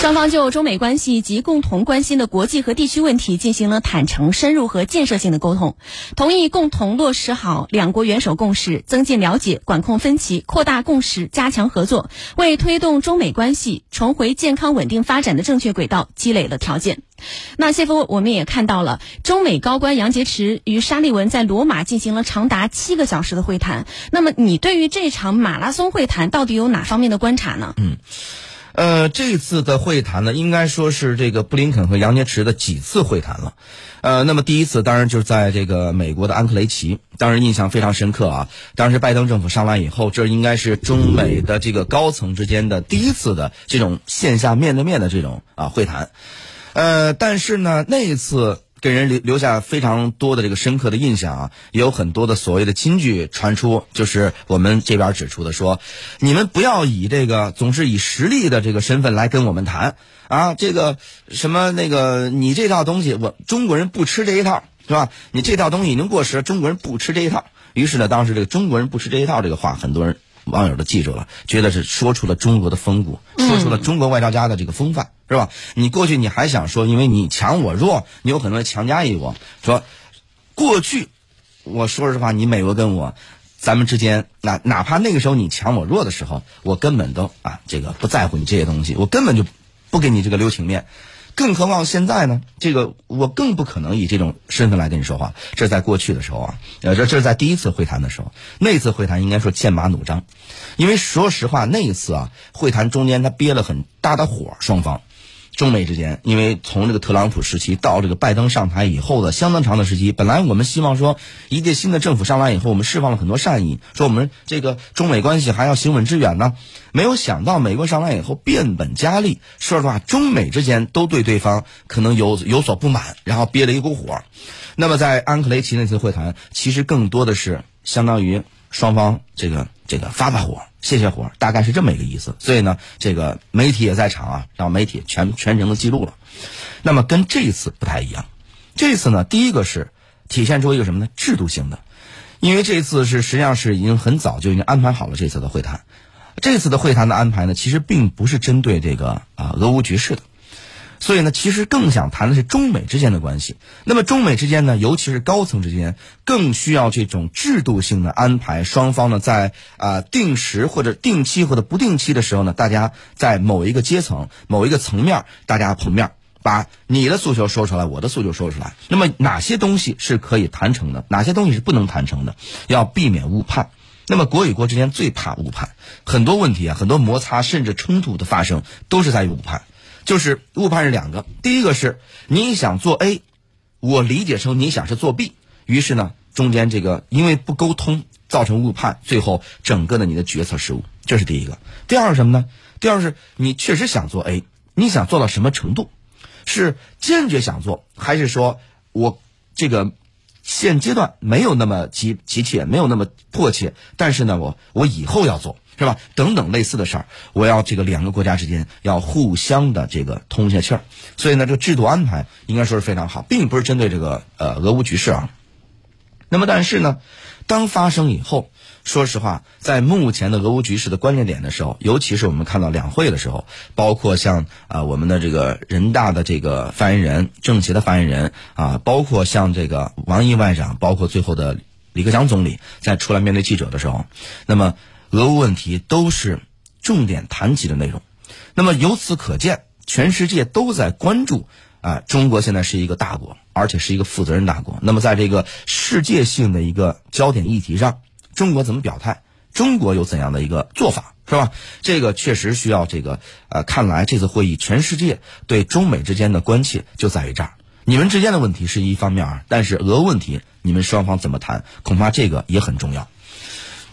双方就中美关系及共同关心的国际和地区问题进行了坦诚、深入和建设性的沟通，同意共同落实好两国元首共识，增进了解、管控分歧、扩大共识、加强合作，为推动中美关系重回健康稳定发展的正确轨道积累了条件。那谢峰，我们也看到了中美高官杨洁篪与沙利文在罗马进行了长达七个小时的会谈。那么，你对于这场马拉松会谈到底有哪方面的观察呢？嗯。呃，这次的会谈呢，应该说是这个布林肯和杨洁篪的几次会谈了。呃，那么第一次当然就是在这个美国的安克雷奇，当然印象非常深刻啊。当时拜登政府上来以后，这应该是中美的这个高层之间的第一次的这种线下面对面的这种啊会谈。呃，但是呢，那一次。给人留留下非常多的这个深刻的印象啊，也有很多的所谓的金句传出，就是我们这边指出的说，你们不要以这个总是以实力的这个身份来跟我们谈啊，这个什么那个你这套东西，我中国人不吃这一套是吧？你这套东西已经过时了，中国人不吃这一套。于是呢，当时这个中国人不吃这一套这个话，很多人。网友都记住了，觉得是说出了中国的风骨，说出了中国外交家的这个风范，是吧？你过去你还想说，因为你强我弱，你有很多人强加于我。说过去，我说实话，你美国跟我，咱们之间，哪哪怕那个时候你强我弱的时候，我根本都啊，这个不在乎你这些东西，我根本就不给你这个留情面。更何况现在呢？这个我更不可能以这种身份来跟你说话。这在过去的时候啊，呃，这这是在第一次会谈的时候，那次会谈应该说剑拔弩张，因为说实话，那一次啊，会谈中间他憋了很大的火，双方。中美之间，因为从这个特朗普时期到这个拜登上台以后的相当长的时期，本来我们希望说，一届新的政府上来以后，我们释放了很多善意，说我们这个中美关系还要行稳致远呢。没有想到美国上来以后变本加厉，说实话，中美之间都对对方可能有有所不满，然后憋了一股火。那么在安克雷奇那次会谈，其实更多的是相当于双方这个这个发发火。泄泄火，大概是这么一个意思。所以呢，这个媒体也在场啊，让媒体全全程的记录了。那么跟这一次不太一样，这次呢，第一个是体现出一个什么呢？制度性的，因为这次是实际上是已经很早就已经安排好了这次的会谈。这次的会谈的安排呢，其实并不是针对这个啊俄乌局势的。所以呢，其实更想谈的是中美之间的关系。那么中美之间呢，尤其是高层之间，更需要这种制度性的安排。双方呢，在啊定时或者定期或者不定期的时候呢，大家在某一个阶层、某一个层面，大家碰面，把你的诉求说出来，我的诉求说出来。那么哪些东西是可以谈成的？哪些东西是不能谈成的？要避免误判。那么国与国之间最怕误判，很多问题啊，很多摩擦甚至冲突的发生，都是在于误判。就是误判是两个，第一个是你想做 A，我理解成你想是做 B，于是呢中间这个因为不沟通造成误判，最后整个的你的决策失误，这是第一个。第二是什么呢？第二是你确实想做 A，你想做到什么程度？是坚决想做，还是说我这个现阶段没有那么急急切，没有那么迫切，但是呢我我以后要做。是吧？等等类似的事儿，我要这个两个国家之间要互相的这个通下气儿，所以呢，这个制度安排应该说是非常好，并不是针对这个呃俄乌局势啊。那么，但是呢，当发生以后，说实话，在目前的俄乌局势的关键点的时候，尤其是我们看到两会的时候，包括像啊我们的这个人大的这个发言人、政协的发言人啊，包括像这个王毅外长，包括最后的李克强总理在出来面对记者的时候，那么。俄乌问题都是重点谈及的内容，那么由此可见，全世界都在关注啊，中国现在是一个大国，而且是一个负责任大国。那么在这个世界性的一个焦点议题上，中国怎么表态？中国有怎样的一个做法，是吧？这个确实需要这个呃，看来这次会议，全世界对中美之间的关切就在于这儿。你们之间的问题是一方面啊，但是俄问题，你们双方怎么谈，恐怕这个也很重要。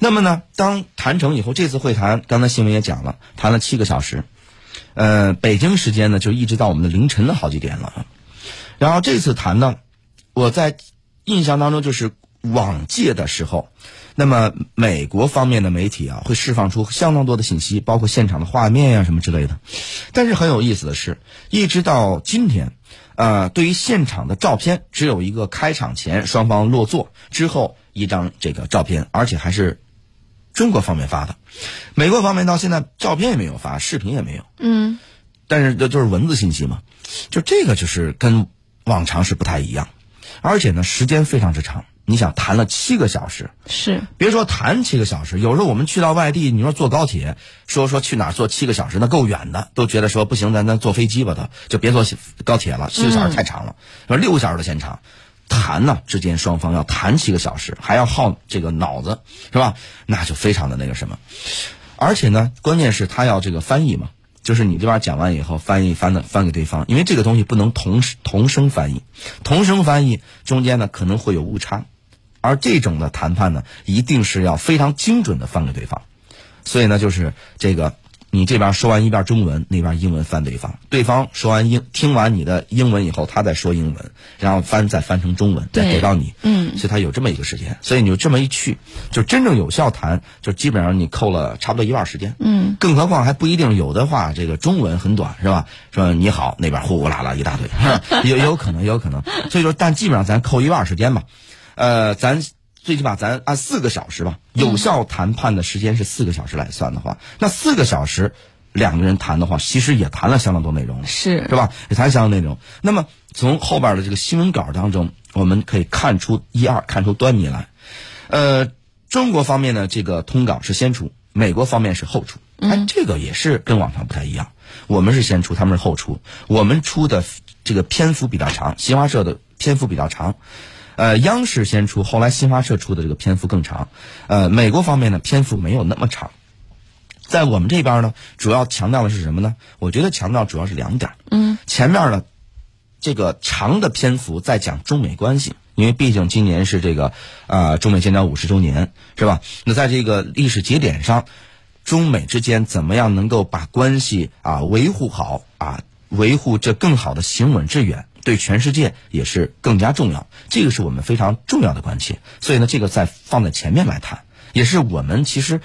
那么呢，当谈成以后，这次会谈刚才新闻也讲了，谈了七个小时，呃，北京时间呢就一直到我们的凌晨的好几点了。然后这次谈呢，我在印象当中就是往届的时候，那么美国方面的媒体啊会释放出相当多的信息，包括现场的画面呀什么之类的。但是很有意思的是，一直到今天，呃，对于现场的照片，只有一个开场前双方落座之后一张这个照片，而且还是。中国方面发的，美国方面到现在照片也没有发，视频也没有。嗯，但是这就是文字信息嘛，就这个就是跟往常是不太一样，而且呢时间非常之长。你想谈了七个小时，是别说谈七个小时，有时候我们去到外地，你说坐高铁，说说去哪儿坐七个小时，那够远的，都觉得说不行，咱咱坐飞机吧，都就别坐高铁了，七个小时太长了。说六个小时的现场谈呢，之间双方要谈七个小时，还要耗这个脑子，是吧？那就非常的那个什么，而且呢，关键是他要这个翻译嘛。就是你这边讲完以后，翻译翻的翻给对方，因为这个东西不能同时同声翻译，同声翻译中间呢可能会有误差。而这种的谈判呢，一定是要非常精准的翻给对方，所以呢，就是这个你这边说完一遍中文，那边英文翻对方，对方说完英听完你的英文以后，他再说英文，然后翻再翻成中文，再给到你，嗯，所以他有这么一个时间，所以你就这么一去，就真正有效谈，就基本上你扣了差不多一半时间，嗯，更何况还不一定，有的话这个中文很短是吧？说你好，那边呼呼啦啦一大堆，也有可能，也有可能，所以说，但基本上咱扣一半时间吧。呃，咱最起码咱按四个小时吧，有效谈判的时间是四个小时来算的话，那四个小时两个人谈的话，其实也谈了相当多内容了，是是吧？也谈相当内容。那么从后边的这个新闻稿当中，我们可以看出一二，看出端倪来。呃，中国方面呢，这个通稿是先出，美国方面是后出，哎，这个也是跟往常不太一样。我们是先出，他们是后出，我们出的这个篇幅比较长，新华社的篇幅比较长。呃，央视先出，后来新华社出的这个篇幅更长。呃，美国方面呢，篇幅没有那么长。在我们这边呢，主要强调的是什么呢？我觉得强调主要是两点。嗯，前面呢，这个长的篇幅在讲中美关系，因为毕竟今年是这个啊中美建交五十周年，是吧？那在这个历史节点上，中美之间怎么样能够把关系啊维护好啊，维护这更好的行稳致远。对全世界也是更加重要，这个是我们非常重要的关切。所以呢，这个在放在前面来谈，也是我们其实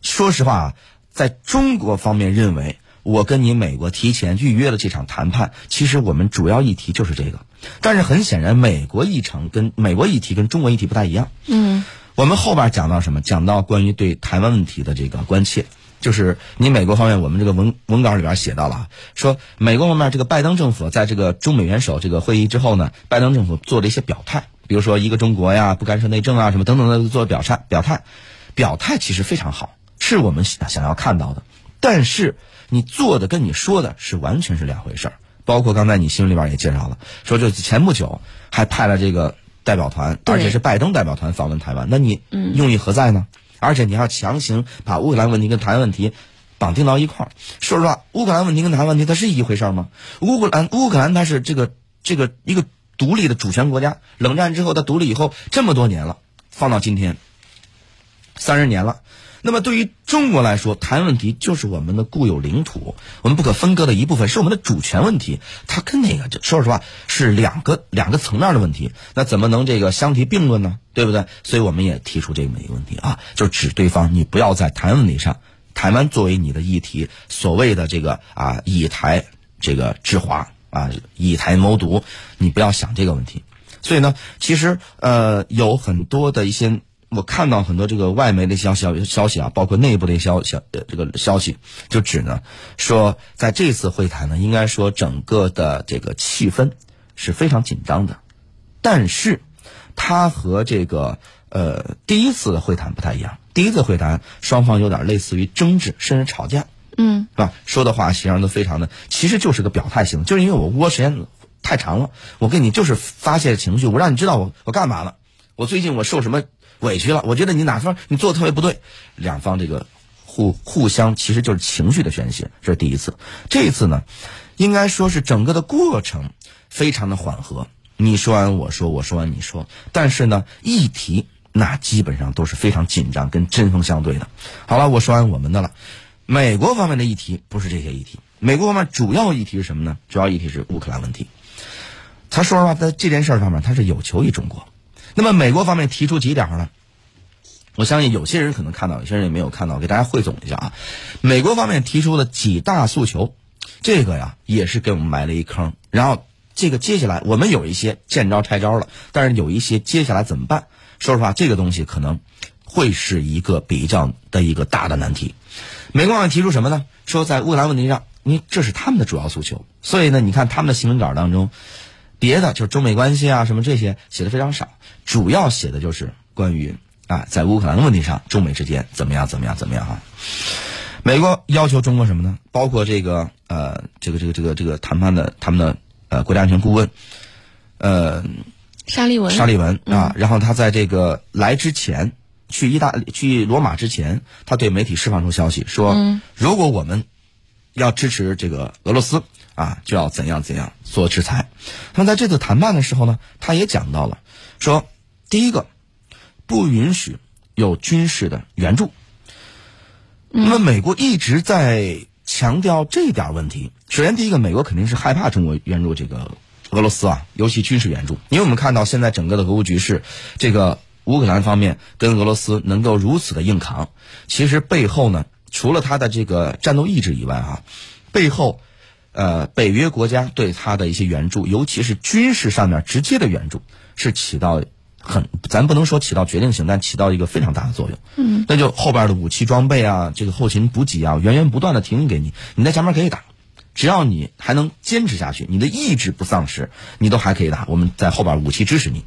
说实话啊，在中国方面认为，我跟你美国提前预约了这场谈判，其实我们主要议题就是这个。但是很显然，美国议程跟美国议题跟中国议题不太一样。嗯，我们后边讲到什么？讲到关于对台湾问题的这个关切。就是你美国方面，我们这个文文稿里边写到了，说美国方面这个拜登政府在这个中美元首这个会议之后呢，拜登政府做了一些表态，比如说一个中国呀，不干涉内政啊，什么等等的做表态，表态，表态其实非常好，是我们想要看到的。但是你做的跟你说的是完全是两回事儿。包括刚才你新闻里边也介绍了，说就前不久还派了这个代表团，而且是拜登代表团访问台湾，那你用意何在呢？而且你要强行把乌克兰问题跟台湾问题绑定到一块儿，说实话，乌克兰问题跟台湾问题它是一回事儿吗？乌克兰乌克兰它是这个这个一个独立的主权国家，冷战之后它独立以后这么多年了，放到今天三十年了。那么对于中国来说，台湾问题就是我们的固有领土，我们不可分割的一部分，是我们的主权问题。它跟那个，就说实话，是两个两个层面的问题。那怎么能这个相提并论呢？对不对？所以我们也提出这么一个问题啊，就指对方，你不要在台湾问题上，台湾作为你的议题，所谓的这个啊以台这个制华啊以台谋独，你不要想这个问题。所以呢，其实呃有很多的一些。我看到很多这个外媒的消息消息啊，包括内部的消消呃这个消息，就指呢说，在这次会谈呢，应该说整个的这个气氛是非常紧张的，但是它和这个呃第一次的会谈不太一样。第一次会谈双方有点类似于争执，甚至吵架，嗯，是吧？说的话实际上都非常的，其实就是个表态性，就是因为我窝时间太长了，我跟你就是发泄情绪，我让你知道我我干嘛了，我最近我受什么。委屈了，我觉得你哪方你做的特别不对，两方这个互互相其实就是情绪的宣泄，这是第一次。这一次呢，应该说是整个的过程非常的缓和，你说完我说，我说完你说，但是呢，议题那基本上都是非常紧张跟针锋相对的。好了，我说完我们的了，美国方面的议题不是这些议题，美国方面主要议题是什么呢？主要议题是乌克兰问题。他说实话，在这件事上面，他是有求于中国。那么美国方面提出几点呢？我相信有些人可能看到，有些人也没有看到。给大家汇总一下啊，美国方面提出了几大诉求，这个呀也是给我们埋了一坑。然后这个接下来我们有一些见招拆招了，但是有一些接下来怎么办？说实话，这个东西可能会是一个比较的一个大的难题。美国方面提出什么呢？说在乌克兰问题上。因为这是他们的主要诉求。所以呢，你看他们的新闻稿当中，别的就是中美关系啊什么这些写的非常少，主要写的就是关于啊在乌克兰的问题上，中美之间怎么样怎么样怎么样啊。美国要求中国什么呢？包括这个呃这个这个这个这个谈判的他们的呃国家安全顾问，呃沙利文，沙利文啊，然后他在这个来之前，去意大利去罗马之前，他对媒体释放出消息说，如果我们要支持这个俄罗斯啊，就要怎样怎样做制裁。那么在这次谈判的时候呢，他也讲到了，说第一个不允许有军事的援助。那么美国一直在强调这点问题。首先，第一个，美国肯定是害怕中国援助这个俄罗斯啊，尤其军事援助。因为我们看到现在整个的俄乌局势，这个乌克兰方面跟俄罗斯能够如此的硬扛，其实背后呢，除了他的这个战斗意志以外啊，背后，呃，北约国家对他的一些援助，尤其是军事上面直接的援助，是起到。很，咱不能说起到决定性，但起到一个非常大的作用。嗯，那就后边的武器装备啊，这个后勤补给啊，源源不断的提供给你，你在前面可以打，只要你还能坚持下去，你的意志不丧失，你都还可以打。我们在后边武器支持你，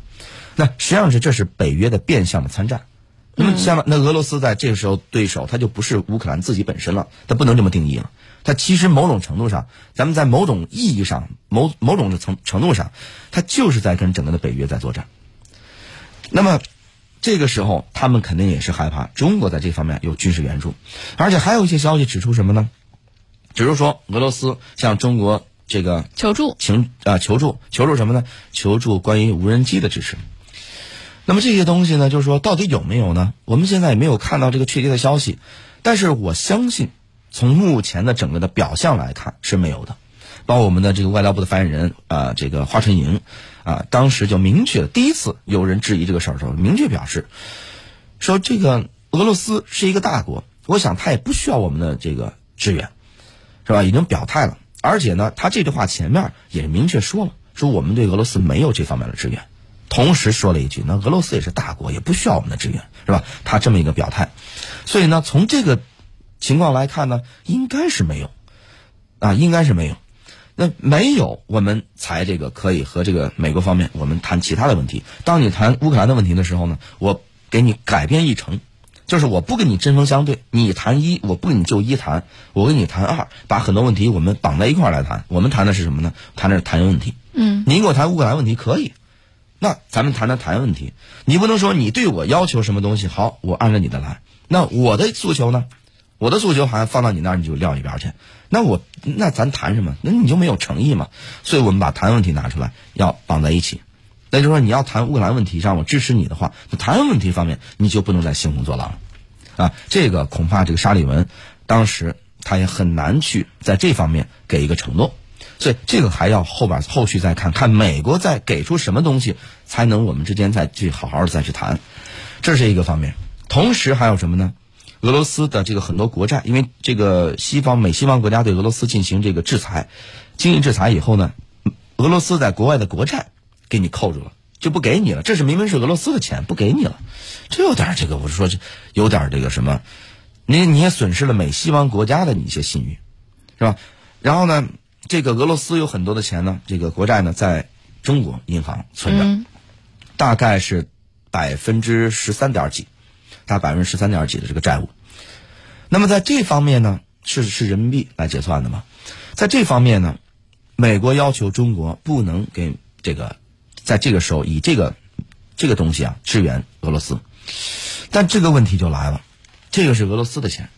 那实际上是这是北约的变相的参战。那么像那俄罗斯在这个时候对手，他就不是乌克兰自己本身了，他不能这么定义了。他其实某种程度上，咱们在某种意义上，某某种的程程度上，他就是在跟整个的北约在作战。那么，这个时候他们肯定也是害怕中国在这方面有军事援助，而且还有一些消息指出什么呢？指出说俄罗斯向中国这个求助，请啊求助求助什么呢？求助关于无人机的支持。那么这些东西呢，就是说到底有没有呢？我们现在也没有看到这个确切的消息，但是我相信从目前的整个的表象来看是没有的。包括我们的这个外交部的发言人啊，这个华春莹，啊，当时就明确，第一次有人质疑这个事儿的时候，明确表示，说这个俄罗斯是一个大国，我想他也不需要我们的这个支援，是吧？已经表态了，而且呢，他这句话前面也明确说了，说我们对俄罗斯没有这方面的支援，同时说了一句，那俄罗斯也是大国，也不需要我们的支援，是吧？他这么一个表态，所以呢，从这个情况来看呢，应该是没有，啊，应该是没有。那没有，我们才这个可以和这个美国方面我们谈其他的问题。当你谈乌克兰的问题的时候呢，我给你改变议程，就是我不跟你针锋相对，你谈一，我不跟你就一谈，我跟你谈二，把很多问题我们绑在一块儿来谈。我们谈的是什么呢？谈的是谈问题。嗯，您给我谈乌克兰问题可以，那咱们谈谈谈问题。你不能说你对我要求什么东西，好，我按照你的来。那我的诉求呢？我的诉求好像放到你那儿你就撂一边去。那我那咱谈什么？那你就没有诚意嘛？所以我们把谈问题拿出来，要绑在一起。那就是说，你要谈乌克兰问题，让我支持你的话，那谈问题方面你就不能再兴风作浪了，啊，这个恐怕这个沙利文当时他也很难去在这方面给一个承诺。所以这个还要后边后续再看看美国再给出什么东西，才能我们之间再去好好的再去谈。这是一个方面，同时还有什么呢？俄罗斯的这个很多国债，因为这个西方美西方国家对俄罗斯进行这个制裁，经济制裁以后呢，俄罗斯在国外的国债给你扣住了，就不给你了。这是明明是俄罗斯的钱，不给你了，这有点这个，我是说这有点这个什么，你你也损失了美西方国家的一些信誉，是吧？然后呢，这个俄罗斯有很多的钱呢，这个国债呢，在中国银行存着，大概是百分之十三点几。大概百分之十三点几的这个债务，那么在这方面呢，是是人民币来结算的嘛？在这方面呢，美国要求中国不能给这个，在这个时候以这个这个东西啊支援俄罗斯，但这个问题就来了，这个是俄罗斯的钱，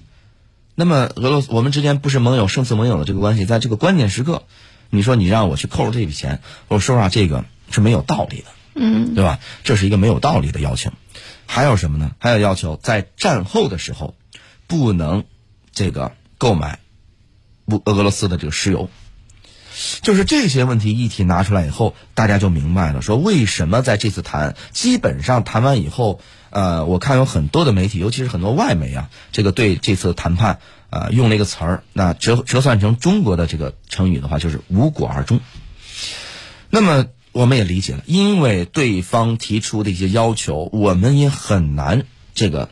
那么俄罗斯我们之间不是盟友胜似盟友的这个关系，在这个关键时刻，你说你让我去扣这笔钱，我说实话，这个是没有道理的，嗯，对吧？这是一个没有道理的要求。还有什么呢？还有要求，在战后的时候，不能这个购买乌俄罗斯的这个石油。就是这些问题议题拿出来以后，大家就明白了，说为什么在这次谈，基本上谈完以后，呃，我看有很多的媒体，尤其是很多外媒啊，这个对这次谈判，呃，用了一个词儿，那折折算成中国的这个成语的话，就是无果而终。那么。我们也理解了，因为对方提出的一些要求，我们也很难这个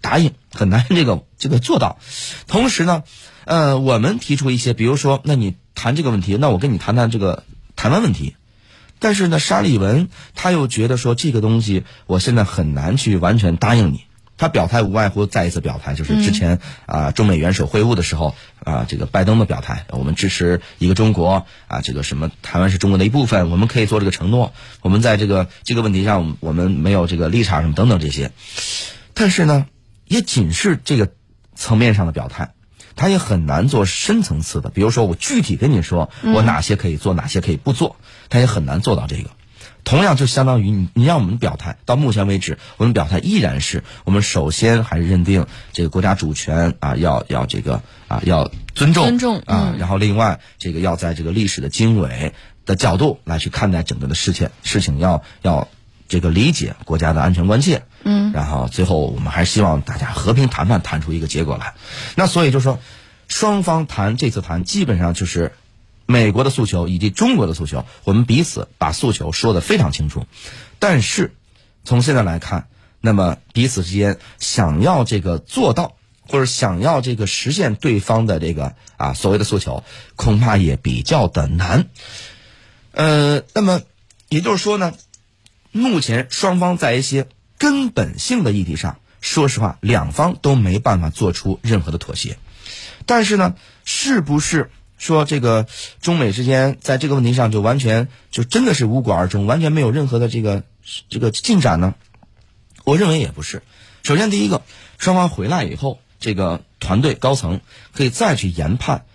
答应，很难这个这个做到。同时呢，呃，我们提出一些，比如说，那你谈这个问题，那我跟你谈谈这个台湾问题。但是呢，沙利文他又觉得说这个东西，我现在很难去完全答应你。他表态无外乎再一次表态，就是之前啊中美元首会晤的时候啊，这个拜登的表态，我们支持一个中国啊，这个什么台湾是中国的一部分，我们可以做这个承诺。我们在这个这个问题上，我们没有这个立场什么等等这些。但是呢，也仅是这个层面上的表态，他也很难做深层次的。比如说，我具体跟你说，我哪些可以做，哪些可以不做，他也很难做到这个。同样就相当于你，你让我们表态，到目前为止，我们表态依然是我们首先还是认定这个国家主权啊，要要这个啊要尊重尊重啊，然后另外这个要在这个历史的经纬的角度来去看待整个的事情，事情要要这个理解国家的安全关切，嗯，然后最后我们还是希望大家和平谈判，谈出一个结果来。那所以就说，双方谈这次谈基本上就是。美国的诉求以及中国的诉求，我们彼此把诉求说得非常清楚，但是从现在来看，那么彼此之间想要这个做到，或者想要这个实现对方的这个啊所谓的诉求，恐怕也比较的难。呃，那么也就是说呢，目前双方在一些根本性的议题上，说实话，两方都没办法做出任何的妥协。但是呢，是不是？说这个中美之间在这个问题上就完全就真的是无果而终，完全没有任何的这个这个进展呢？我认为也不是。首先，第一个，双方回来以后，这个团队高层可以再去研判，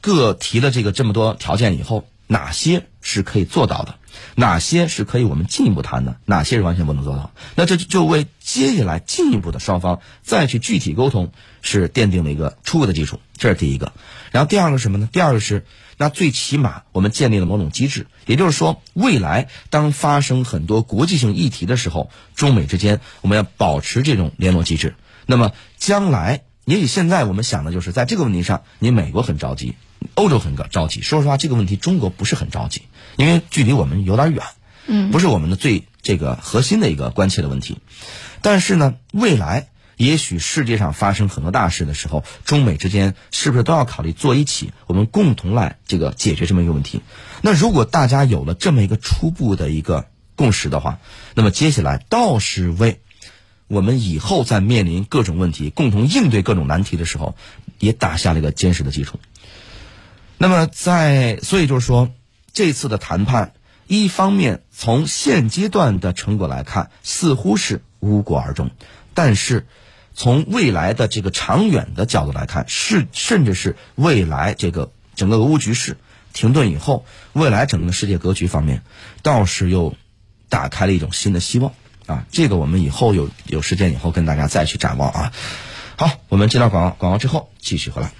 各提了这个这么多条件以后，哪些是可以做到的，哪些是可以我们进一步谈的，哪些是完全不能做到。那这就为接下来进一步的双方再去具体沟通是奠定了一个初步的基础。这是第一个。然后第二个是什么呢？第二个是，那最起码我们建立了某种机制，也就是说，未来当发生很多国际性议题的时候，中美之间我们要保持这种联络机制。那么将来，也许现在我们想的就是在这个问题上，你美国很着急，欧洲很着急。说实话，这个问题中国不是很着急，因为距离我们有点远，嗯，不是我们的最这个核心的一个关切的问题。但是呢，未来。也许世界上发生很多大事的时候，中美之间是不是都要考虑坐一起，我们共同来这个解决这么一个问题？那如果大家有了这么一个初步的一个共识的话，那么接下来倒是为我们以后在面临各种问题、共同应对各种难题的时候，也打下了一个坚实的基础。那么在所以就是说，这次的谈判，一方面从现阶段的成果来看，似乎是无果而终，但是。从未来的这个长远的角度来看，是甚至是未来这个整个俄乌局势停顿以后，未来整个世界格局方面，倒是又打开了一种新的希望啊！这个我们以后有有时间以后跟大家再去展望啊。好，我们接到广告，广告之后继续回来。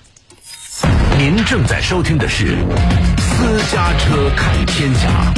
您正在收听的是《私家车看天下》。